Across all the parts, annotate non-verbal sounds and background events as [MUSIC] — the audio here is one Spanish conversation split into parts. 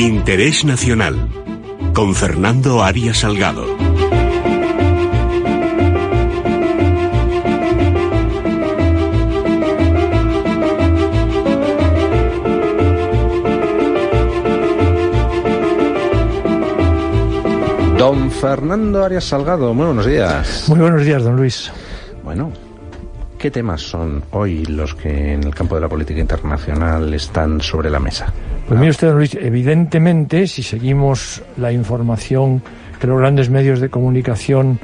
Interés Nacional con Fernando Arias Salgado. Don Fernando Arias Salgado, muy buenos días. Muy buenos días, don Luis. Bueno, ¿qué temas son hoy los que en el campo de la política internacional están sobre la mesa? Pues mire usted, don Luis, evidentemente, si seguimos la información que los grandes medios de comunicación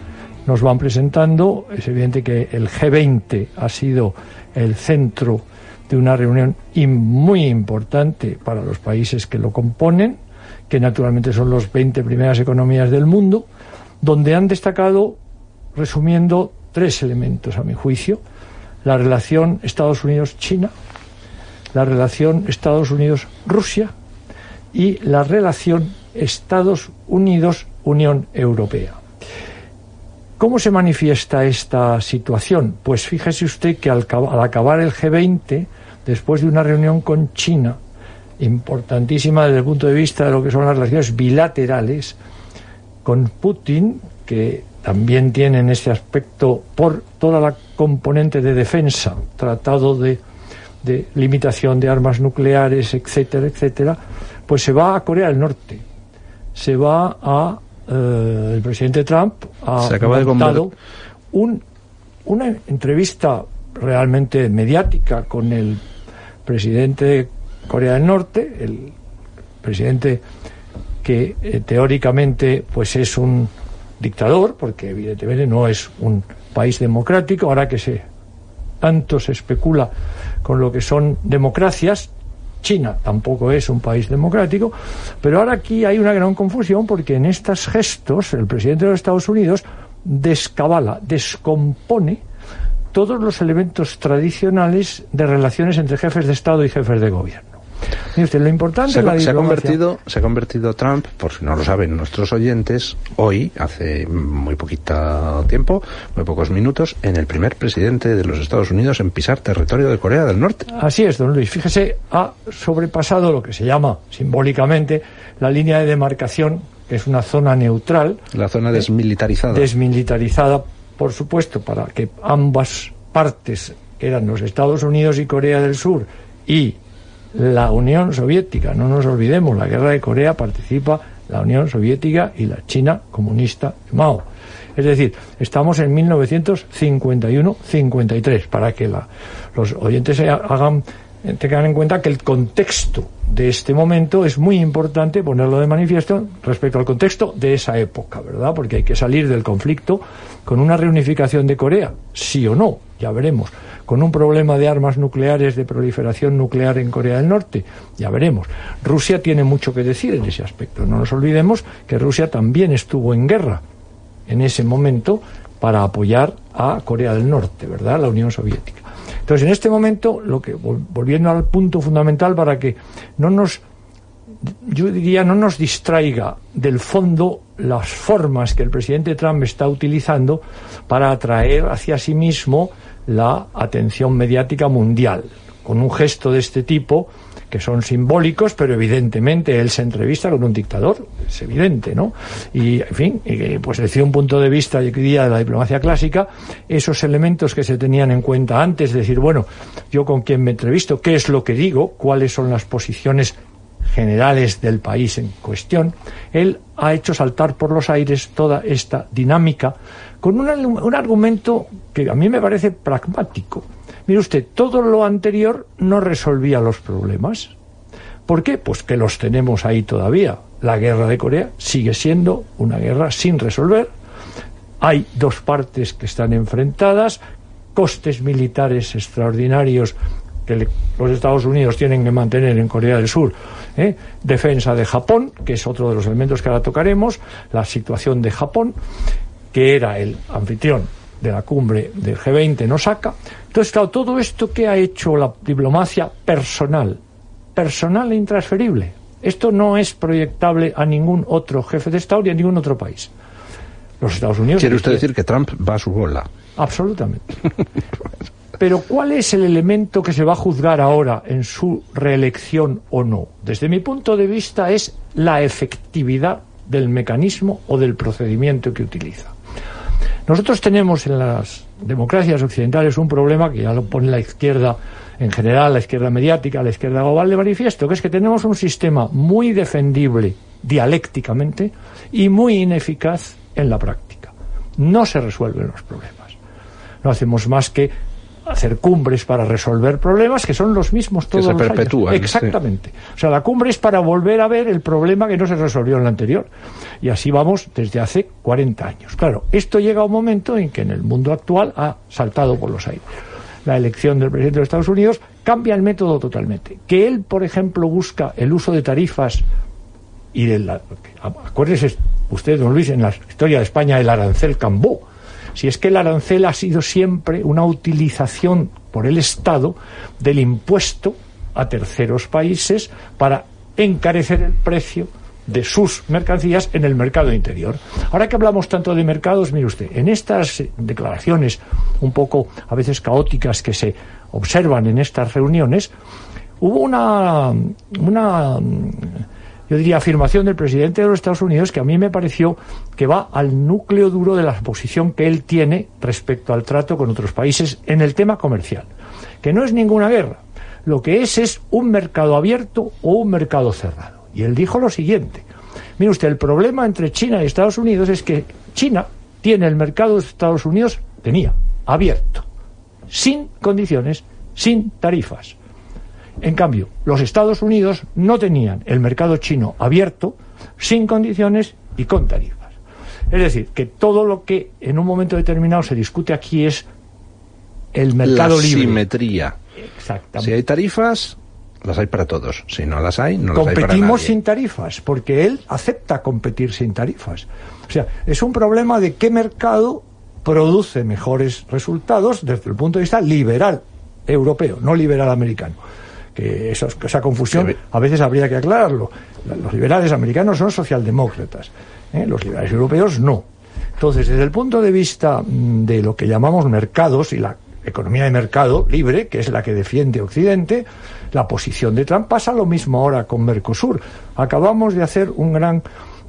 nos van presentando, es evidente que el G20 ha sido el centro de una reunión muy importante para los países que lo componen que naturalmente son las 20 primeras economías del mundo, donde han destacado, resumiendo, tres elementos, a mi juicio. La relación Estados Unidos-China, la relación Estados Unidos-Rusia y la relación Estados Unidos-Unión Europea. ¿Cómo se manifiesta esta situación? Pues fíjese usted que al, al acabar el G20, después de una reunión con China, importantísima desde el punto de vista de lo que son las relaciones bilaterales con Putin, que también tiene en ese aspecto por toda la componente de defensa, tratado de, de limitación de armas nucleares, etcétera, etcétera, pues se va a Corea del Norte, se va a eh, el presidente Trump ha se acaba de un, una entrevista realmente mediática con el presidente Corea del Norte, el presidente que eh, teóricamente pues es un dictador, porque evidentemente no es un país democrático, ahora que se tanto se especula con lo que son democracias, China tampoco es un país democrático, pero ahora aquí hay una gran confusión porque en estos gestos el presidente de los Estados Unidos descabala, descompone todos los elementos tradicionales de relaciones entre jefes de Estado y jefes de gobierno lo importante se, la se ha convertido se ha convertido Trump, por si no lo saben nuestros oyentes, hoy, hace muy poquito tiempo, muy pocos minutos, en el primer presidente de los Estados Unidos en pisar territorio de Corea del Norte. Así es, don Luis. Fíjese, ha sobrepasado lo que se llama simbólicamente la línea de demarcación, que es una zona neutral. La zona desmilitarizada. Desmilitarizada, por supuesto, para que ambas partes, que eran los Estados Unidos y Corea del Sur, y la Unión Soviética. No nos olvidemos, la guerra de Corea participa la Unión Soviética y la China comunista de Mao. Es decir, estamos en 1951-53, para que los oyentes hagan, tengan en cuenta que el contexto de este momento es muy importante ponerlo de manifiesto respecto al contexto de esa época, ¿verdad? Porque hay que salir del conflicto con una reunificación de Corea, sí o no, ya veremos con un problema de armas nucleares, de proliferación nuclear en Corea del Norte. Ya veremos. Rusia tiene mucho que decir en ese aspecto. No nos olvidemos que Rusia también estuvo en guerra en ese momento para apoyar a Corea del Norte, ¿verdad? La Unión Soviética. Entonces, en este momento, lo que volviendo al punto fundamental para que no nos yo diría no nos distraiga del fondo las formas que el presidente Trump está utilizando para atraer hacia sí mismo la atención mediática mundial. Con un gesto de este tipo, que son simbólicos, pero evidentemente él se entrevista con un dictador, es evidente, ¿no? Y, en fin, pues desde un punto de vista, yo diría, de la diplomacia clásica, esos elementos que se tenían en cuenta antes, decir, bueno, yo con quién me entrevisto, qué es lo que digo, cuáles son las posiciones generales del país en cuestión, él ha hecho saltar por los aires toda esta dinámica con un, argumento que a mí me parece pragmático. Mire usted, todo lo anterior no resolvía los problemas. ¿Por qué? Pues que los tenemos ahí todavía. La guerra de Corea sigue siendo una guerra sin resolver. Hay dos partes que están enfrentadas, costes militares extraordinarios que los Estados Unidos tienen que mantener en Corea del Sur, ¿eh? defensa de Japón, que es otro de los elementos que ahora tocaremos, la situación de Japón, que era el anfitrión de la cumbre del G20 en Osaka. Entonces, claro, todo esto que ha hecho la diplomacia personal, personal e intransferible, esto no es proyectable a ningún otro jefe de Estado ni a ningún otro país. Los Estados Unidos. ¿Quiere usted decir que Trump va a su bola? Absolutamente. [LAUGHS] Pero ¿cuál es el elemento que se va a juzgar ahora en su reelección o no? Desde mi punto de vista es la efectividad del mecanismo o del procedimiento que utiliza. Nosotros tenemos en las democracias occidentales un problema que ya lo pone la izquierda en general, la izquierda mediática, la izquierda global de manifiesto, que es que tenemos un sistema muy defendible dialécticamente y muy ineficaz en la práctica. No se resuelven los problemas. No hacemos más que hacer cumbres para resolver problemas que son los mismos todos que se perpetúan, Exactamente. O sea, la cumbre es para volver a ver el problema que no se resolvió en la anterior. Y así vamos desde hace 40 años. Claro, esto llega a un momento en que en el mundo actual ha saltado por los aires. La elección del presidente de Estados Unidos cambia el método totalmente. Que él, por ejemplo, busca el uso de tarifas y de la... Acuérdese usted, don Luis, en la historia de España, el arancel Cambó si es que el arancel ha sido siempre una utilización por el Estado del impuesto a terceros países para encarecer el precio de sus mercancías en el mercado interior. Ahora que hablamos tanto de mercados, mire usted, en estas declaraciones un poco a veces caóticas que se observan en estas reuniones, hubo una, una yo diría, afirmación del presidente de los Estados Unidos que a mí me pareció que va al núcleo duro de la posición que él tiene respecto al trato con otros países en el tema comercial, que no es ninguna guerra, lo que es es un mercado abierto o un mercado cerrado. Y él dijo lo siguiente, mire usted, el problema entre China y Estados Unidos es que China tiene el mercado de Estados Unidos, tenía, abierto, sin condiciones, sin tarifas en cambio, los Estados Unidos no tenían el mercado chino abierto, sin condiciones y con tarifas. Es decir, que todo lo que en un momento determinado se discute aquí es el mercado la libre. simetría. Exactamente. Si hay tarifas, las hay para todos. Si no las hay, no las hay para Competimos sin tarifas, porque él acepta competir sin tarifas. O sea, es un problema de qué mercado produce mejores resultados desde el punto de vista liberal europeo, no liberal americano que eso, esa confusión a veces habría que aclararlo. Los liberales americanos son socialdemócratas, ¿eh? los liberales europeos no. Entonces, desde el punto de vista mm, de lo que llamamos mercados y la economía de mercado libre, que es la que defiende Occidente, la posición de Trump pasa lo mismo ahora con Mercosur. Acabamos de hacer un gran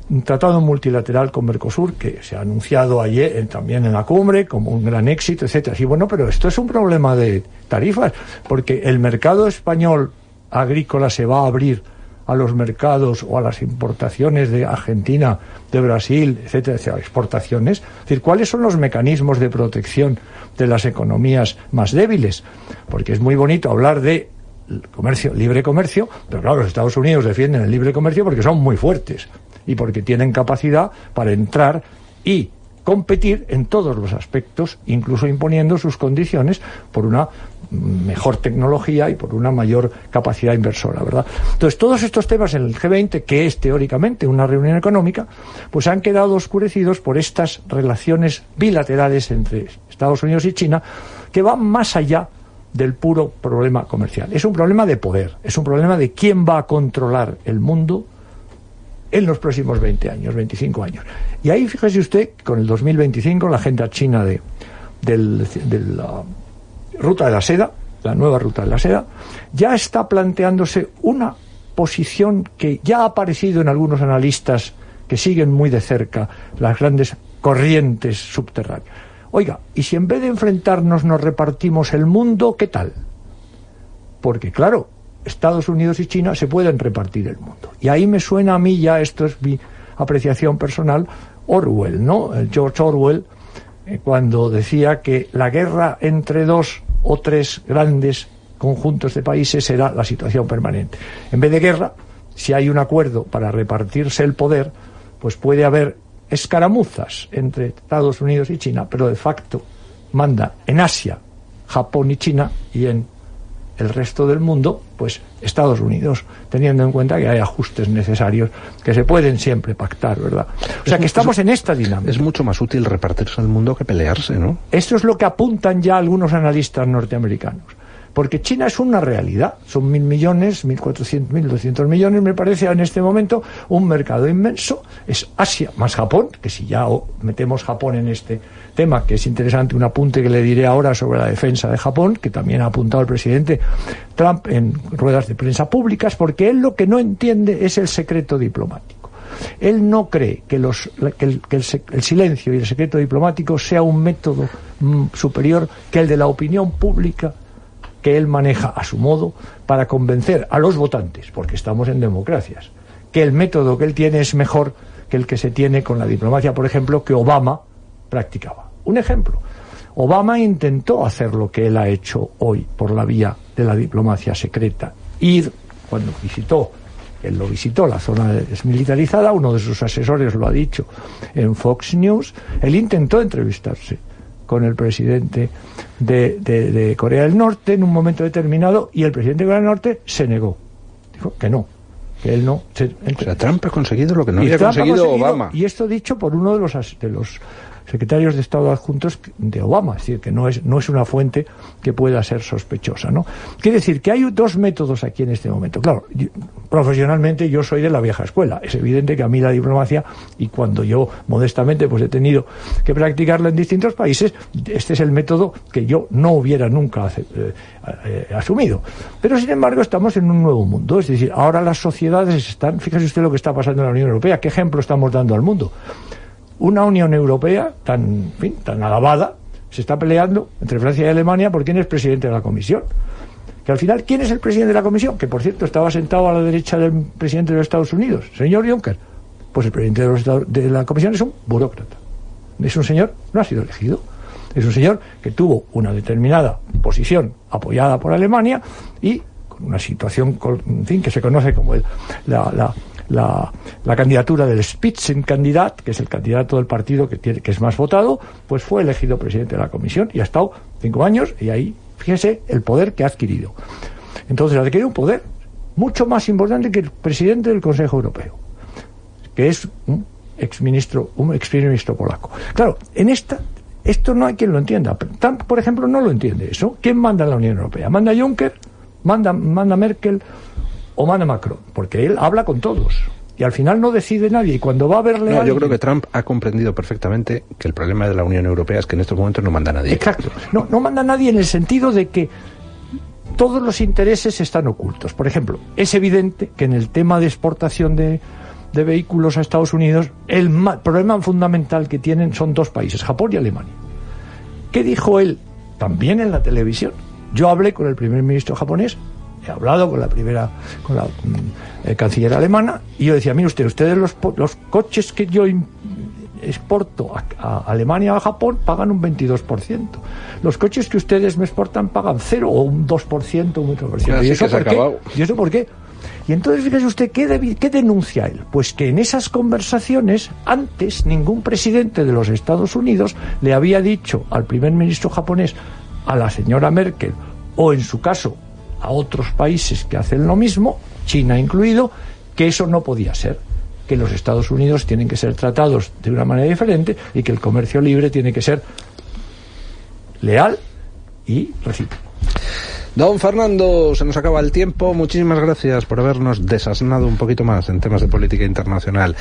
un tratado multilateral con Mercosur que se ha anunciado ayer también en la cumbre como un gran éxito, etcétera. Sí, bueno, pero esto es un problema de tarifas, porque el mercado español agrícola se va a abrir a los mercados o a las importaciones de Argentina, de Brasil, etcétera, etcétera, exportaciones. Es decir, ¿cuáles son los mecanismos de protección de las economías más débiles? Porque es muy bonito hablar de comercio, libre comercio, pero claro, los Estados Unidos defienden el libre comercio porque son muy fuertes y porque tienen capacidad para entrar y competir en todos los aspectos, incluso imponiendo sus condiciones por una mejor tecnología y por una mayor capacidad inversora, ¿verdad? Entonces, todos estos temas en el G20, que es teóricamente una reunión económica, pues han quedado oscurecidos por estas relaciones bilaterales entre Estados Unidos y China, que van más allá del puro problema comercial. Es un problema de poder, es un problema de quién va a controlar el mundo en los próximos 20 años, 25 años. Y ahí fíjese usted, con el 2025, la agenda china de, del, de la ruta de la seda, la nueva ruta de la seda, ya está planteándose una posición que ya ha aparecido en algunos analistas que siguen muy de cerca las grandes corrientes subterráneas. Oiga, ¿y si en vez de enfrentarnos nos repartimos el mundo, qué tal? Porque claro, Estados Unidos y China se pueden repartir el mundo. Y ahí me suena a mí ya, esto es mi apreciación personal, Orwell, ¿no? George Orwell, eh, cuando decía que la guerra entre dos o tres grandes conjuntos de países será la situación permanente. En vez de guerra, si hay un acuerdo para repartirse el poder, pues puede haber escaramuzas entre Estados Unidos y China, pero de facto manda en Asia, Japón y China y en el resto del mundo, pues Estados Unidos, teniendo en cuenta que hay ajustes necesarios que se pueden siempre pactar, ¿verdad? O sea que estamos en esta dinámica. Es mucho más útil repartirse el mundo que pelearse, ¿no? Esto es lo que apuntan ya algunos analistas norteamericanos. Porque China es una realidad. Son mil millones, mil cuatrocientos, mil doscientos millones, me parece en este momento un mercado inmenso. Es Asia más Japón, que si ya metemos Japón en este tema, que es interesante, un apunte que le diré ahora sobre la defensa de Japón, que también ha apuntado el presidente Trump en ruedas de prensa públicas, porque él lo que no entiende es el secreto diplomático. Él no cree que, el, silencio y el secreto diplomático sea un método mm, superior que el de la opinión pública que él maneja a su modo para convencer a los votantes, porque estamos en democracias, que el método que él tiene es mejor que el que se tiene con la diplomacia, por ejemplo, que Obama practicaba. Un ejemplo. Obama intentó hacer lo que él ha hecho hoy por la vía de la diplomacia secreta. Ir, cuando visitó, él lo visitó, la zona desmilitarizada, uno de sus asesores lo ha dicho en Fox News, él intentó entrevistarse con el presidente de, de, de, Corea del Norte en un momento determinado y el presidente de Corea del Norte se negó. Dijo que no, que él no. Se, o sea, Trump ha conseguido lo que no había conseguido, conseguido, Obama. Y esto dicho por uno de los, de los secretarios de Estado adjuntos de Obama, es decir, que no es, no es una fuente que pueda ser sospechosa, ¿no? Quiere decir que hay dos métodos aquí en este momento. Claro, profesionalmente yo soy de la vieja escuela. Es evidente que a mí la diplomacia, y cuando yo modestamente pues he tenido que practicarla en distintos países, este es el método que yo no hubiera nunca eh, eh, asumido. Pero sin embargo estamos en un nuevo mundo, es decir, ahora las sociedades están, fíjese usted lo que está pasando en la Unión Europea, qué ejemplo estamos dando al mundo una Unión Europea tan, fin, tan alabada se está peleando entre Francia y Alemania por quién es presidente de la Comisión. Que al final, ¿quién es el presidente de la Comisión? Que por cierto estaba sentado a la derecha del presidente de los Estados Unidos, señor Juncker. Pues el presidente de, los, de la Comisión es un burócrata. Es un señor, no ha sido elegido. Es un señor que tuvo una determinada posición apoyada por Alemania y con una situación, en fin, que se conoce como el, la la, la candidatura del Spitzenkandidat, que es el candidato del partido que, tiene, que es más votado, pues fue elegido presidente de la comisión y ha estado cinco años y ahí, fíjese, el poder que ha adquirido. Entonces ha adquirido un poder mucho más importante que el presidente del Consejo Europeo, que es un exministro, un exministro polaco. Claro, en esta esto no hay quien lo entienda. Trump, por ejemplo, no lo entiende eso. ¿Quién manda en la Unión Europea? ¿Manda Juncker? ¿Manda, manda Merkel? O manda Macron, porque él habla con todos. Y al final no decide nadie. Y cuando va a verle. No, a yo creo que Trump ha comprendido perfectamente que el problema de la Unión Europea es que en estos momentos no manda nadie. Exacto. No, no manda nadie en el sentido de que todos los intereses están ocultos. Por ejemplo, es evidente que en el tema de exportación de, de vehículos a Estados Unidos, el problema fundamental que tienen son dos países, Japón y Alemania. ¿Qué dijo él también en la televisión? Yo hablé con el primer ministro japonés he hablado con la primera, con la eh, canciller alemana, y yo decía, mire usted, ustedes los, los coches que yo exporto a, a, Alemania o a Japón pagan un 22%. Los coches que ustedes me exportan pagan cero o un 2%, un 1%. ¿Y eso, por qué? ¿Y eso por qué? Y entonces fíjese usted, ¿qué, ¿qué, denuncia él? Pues que en esas conversaciones, antes, ningún presidente de los Estados Unidos le había dicho al primer ministro japonés, a la señora Merkel, o en su caso, a otros países que hacen lo mismo, China incluido, que eso no podía ser, que los Estados Unidos tienen que ser tratados de una manera diferente y que el comercio libre tiene que ser leal y recíproco. Don Fernando, se nos acaba el tiempo. Muchísimas gracias por habernos desasnado un poquito más en temas de política internacional.